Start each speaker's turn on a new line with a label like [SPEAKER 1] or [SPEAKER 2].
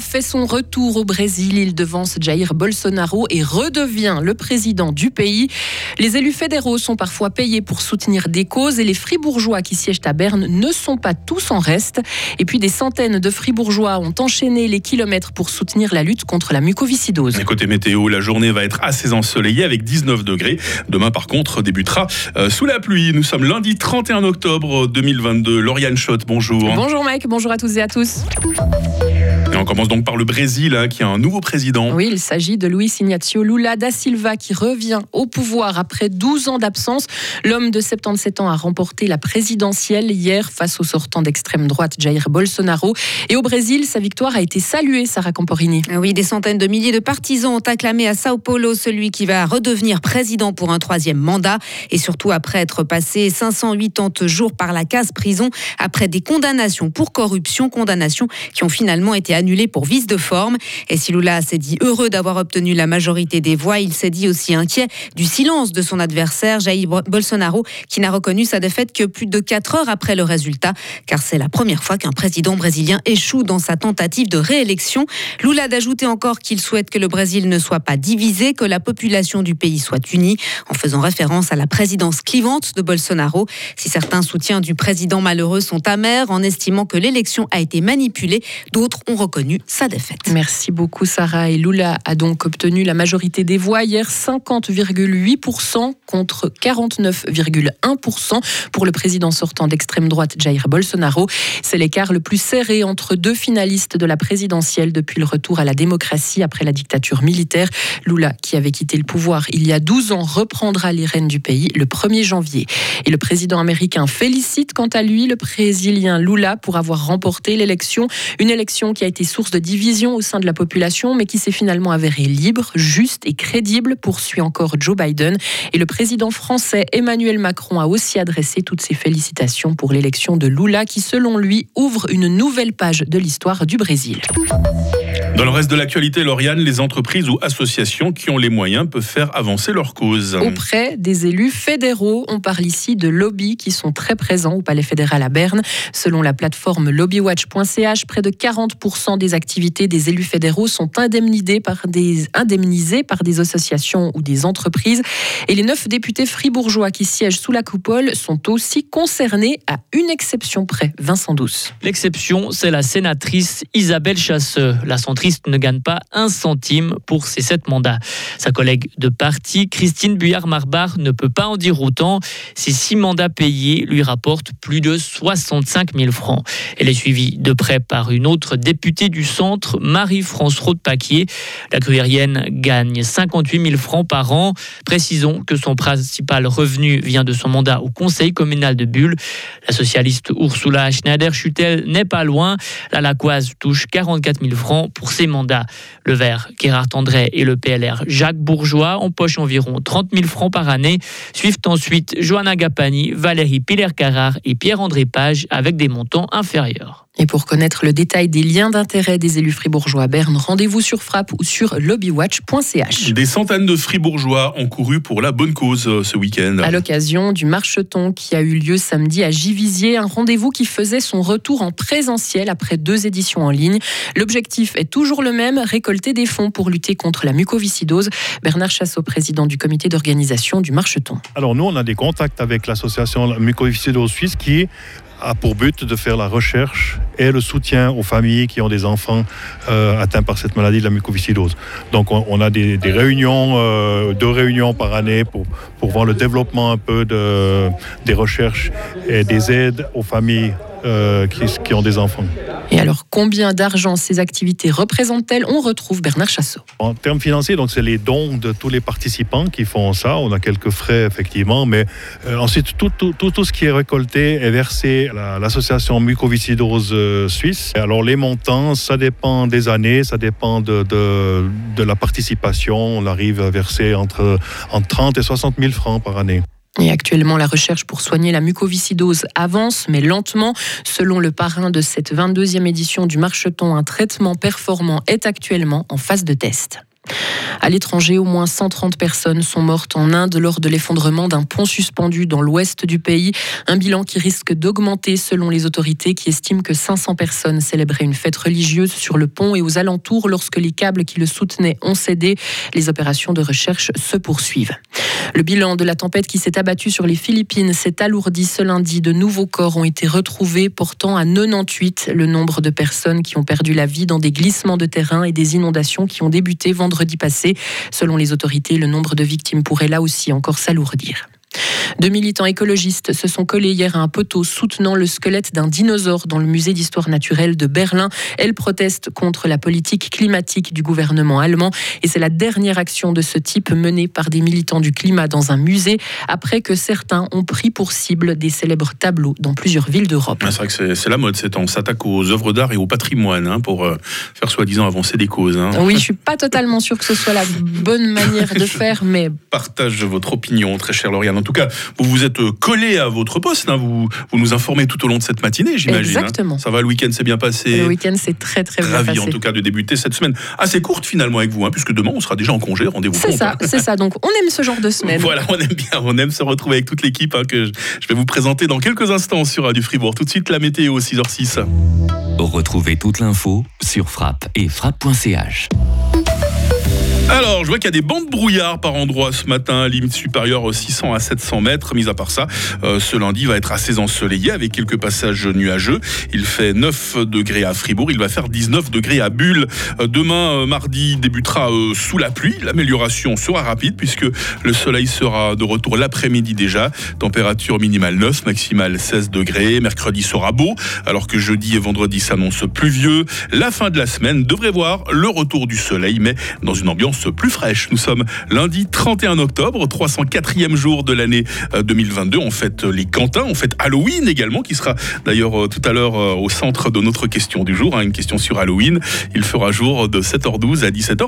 [SPEAKER 1] Fait son retour au Brésil. Il devance Jair Bolsonaro et redevient le président du pays. Les élus fédéraux sont parfois payés pour soutenir des causes et les fribourgeois qui siègent à Berne ne sont pas tous en reste. Et puis des centaines de fribourgeois ont enchaîné les kilomètres pour soutenir la lutte contre la mucoviscidose.
[SPEAKER 2] côté météo, la journée va être assez ensoleillée avec 19 degrés. Demain, par contre, débutera euh, sous la pluie. Nous sommes lundi 31 octobre 2022. Lauriane Schott, bonjour.
[SPEAKER 1] Bonjour Mike, bonjour à tous et à tous.
[SPEAKER 2] Et on commence donc par le Brésil, hein, qui a un nouveau président.
[SPEAKER 1] Oui, il s'agit de Luis Ignacio Lula da Silva, qui revient au pouvoir après 12 ans d'absence. L'homme de 77 ans a remporté la présidentielle hier face au sortant d'extrême droite Jair Bolsonaro. Et au Brésil, sa victoire a été saluée, Sarah Camporini.
[SPEAKER 3] Oui, des centaines de milliers de partisans ont acclamé à Sao Paulo celui qui va redevenir président pour un troisième mandat. Et surtout après être passé 580 jours par la case prison, après des condamnations pour corruption, condamnations qui ont finalement été annulé pour vice de forme. Et si Lula s'est dit heureux d'avoir obtenu la majorité des voix, il s'est dit aussi inquiet du silence de son adversaire, Jair Bolsonaro, qui n'a reconnu sa défaite que plus de 4 heures après le résultat, car c'est la première fois qu'un président brésilien échoue dans sa tentative de réélection. Lula d'ajouter encore qu'il souhaite que le Brésil ne soit pas divisé, que la population du pays soit unie, en faisant référence à la présidence clivante de Bolsonaro. Si certains soutiens du président malheureux sont amers en estimant que l'élection a été manipulée, d'autres ont reconnu sa défaite.
[SPEAKER 1] Merci beaucoup Sarah. Et Lula a donc obtenu la majorité des voix hier, 50,8% contre 49,1% pour le président sortant d'extrême droite Jair Bolsonaro. C'est l'écart le plus serré entre deux finalistes de la présidentielle depuis le retour à la démocratie après la dictature militaire. Lula, qui avait quitté le pouvoir il y a 12 ans, reprendra les rênes du pays le 1er janvier. Et le président américain félicite quant à lui le brésilien Lula pour avoir remporté l'élection, une élection qui a été source de division au sein de la population, mais qui s'est finalement avéré libre, juste et crédible, poursuit encore Joe Biden. Et le président français Emmanuel Macron a aussi adressé toutes ses félicitations pour l'élection de Lula, qui selon lui ouvre une nouvelle page de l'histoire du Brésil.
[SPEAKER 2] Dans le reste de l'actualité, Lauriane, les entreprises ou associations qui ont les moyens peuvent faire avancer leur cause.
[SPEAKER 1] Auprès des élus fédéraux, on parle ici de lobbies qui sont très présents au Palais fédéral à Berne. Selon la plateforme lobbywatch.ch, près de 40% des activités des élus fédéraux sont indemnisées par, des, indemnisées par des associations ou des entreprises. Et les neuf députés fribourgeois qui siègent sous la coupole sont aussi concernés à une exception près. Vincent Douce.
[SPEAKER 4] L'exception, c'est la sénatrice Isabelle Chasseux. La ne gagne pas un centime pour ses sept mandats. Sa collègue de parti, Christine Buyard-Marbar, ne peut pas en dire autant. Ses six mandats payés lui rapportent plus de 65 000 francs. Elle est suivie de près par une autre députée du centre, Marie-France Rode-Paquier. La gruyérienne gagne 58 000 francs par an. Précisons que son principal revenu vient de son mandat au conseil communal de Bulle. La socialiste Ursula Schneider-Schutel n'est pas loin. La Lacoise touche 44 000 francs pour ses mandats. Le vert, Gérard André et le PLR Jacques Bourgeois empochent environ 30 000 francs par année. Suivent ensuite Johanna Gapani, Valérie Piller-Carrard et Pierre-André Page avec des montants inférieurs.
[SPEAKER 1] Et pour connaître le détail des liens d'intérêt des élus fribourgeois à Berne, rendez-vous sur Frappe ou sur lobbywatch.ch.
[SPEAKER 2] Des centaines de fribourgeois ont couru pour la bonne cause euh, ce week-end.
[SPEAKER 1] À l'occasion du marcheton qui a eu lieu samedi à Givisier, un rendez-vous qui faisait son retour en présentiel après deux éditions en ligne. L'objectif est toujours le même, récolter des fonds pour lutter contre la mucoviscidose. Bernard Chassot, président du comité d'organisation du marcheton.
[SPEAKER 5] Alors nous, on a des contacts avec l'association mucoviscidose suisse qui a pour but de faire la recherche et le soutien aux familles qui ont des enfants euh, atteints par cette maladie de la mucoviscidose. Donc on, a des, réunions, euh, deux réunions par année pour, voir le développement un peu de, des recherches et des aides aux familles euh, qui, ont des enfants.
[SPEAKER 1] Et alors, combien d'argent ces activités représentent-elles On retrouve Bernard Chassot.
[SPEAKER 5] En termes financiers, donc c'est les dons de tous les participants qui font ça. On a quelques frais, effectivement, mais euh, ensuite, tout, tout, tout, ce qui est récolté est versé à l'association mucoviscidose euh, suisse. alors, les montants, ça dépend des années, ça dépend de, de, de la participation. On arrive à verser entre, entre 30 et 60 000 francs par année.
[SPEAKER 1] Et actuellement, la recherche pour soigner la mucoviscidose avance, mais lentement. Selon le parrain de cette 22e édition du Marcheton, un traitement performant est actuellement en phase de test. À l'étranger, au moins 130 personnes sont mortes en Inde lors de l'effondrement d'un pont suspendu dans l'ouest du pays. Un bilan qui risque d'augmenter selon les autorités qui estiment que 500 personnes célébraient une fête religieuse sur le pont et aux alentours lorsque les câbles qui le soutenaient ont cédé. Les opérations de recherche se poursuivent. Le bilan de la tempête qui s'est abattue sur les Philippines s'est alourdi ce lundi. De nouveaux corps ont été retrouvés, portant à 98 le nombre de personnes qui ont perdu la vie dans des glissements de terrain et des inondations qui ont débuté vendredi passé. Selon les autorités, le nombre de victimes pourrait là aussi encore s'alourdir. Deux militants écologistes se sont collés hier à un poteau soutenant le squelette d'un dinosaure dans le musée d'histoire naturelle de Berlin. Elles protestent contre la politique climatique du gouvernement allemand et c'est la dernière action de ce type menée par des militants du climat dans un musée après que certains ont pris pour cible des célèbres tableaux dans plusieurs villes d'Europe.
[SPEAKER 2] c'est vrai que c'est la mode, c'est on s'attaque aux œuvres d'art et au patrimoine hein, pour euh, faire soi-disant avancer des causes. Hein.
[SPEAKER 1] Oui, je suis pas totalement sûr que ce soit la bonne manière de faire, mais
[SPEAKER 2] partage votre opinion, très cher Lauriane. En tout cas, vous vous êtes euh, collé à votre poste. Hein. Vous, vous nous informez tout au long de cette matinée, j'imagine.
[SPEAKER 1] Hein. Exactement.
[SPEAKER 2] Ça va, le week-end s'est bien passé.
[SPEAKER 1] Le week-end s'est très très bien
[SPEAKER 2] passé. Ravi en tout cas de débuter cette semaine assez courte finalement avec vous, hein, puisque demain on sera déjà en congé. Rendez-vous.
[SPEAKER 1] C'est ça, c'est ça. Donc on aime ce genre de semaine.
[SPEAKER 2] Voilà, on aime bien, on aime se retrouver avec toute l'équipe que je vais vous présenter dans quelques instants sur Radio Fribourg. Tout de suite la météo 6h06.
[SPEAKER 6] Retrouvez toute l'info sur frappe et frappe.ch.
[SPEAKER 2] Alors, je vois qu'il y a des bandes brouillard par endroits ce matin, limite supérieure 600 à 700 mètres. Mis à part ça, euh, ce lundi va être assez ensoleillé avec quelques passages nuageux. Il fait 9 degrés à Fribourg, il va faire 19 degrés à Bulle. Euh, demain, euh, mardi, débutera sous la pluie. L'amélioration sera rapide puisque le soleil sera de retour l'après-midi déjà. Température minimale 9, maximale 16 degrés. Mercredi sera beau, alors que jeudi et vendredi s'annoncent pluvieux. La fin de la semaine devrait voir le retour du soleil, mais dans une ambiance plus fraîche. Nous sommes lundi 31 octobre, 304e jour de l'année 2022. On fête les Cantins, on fête Halloween également, qui sera d'ailleurs euh, tout à l'heure euh, au centre de notre question du jour, hein, une question sur Halloween. Il fera jour de 7h12 à 17h.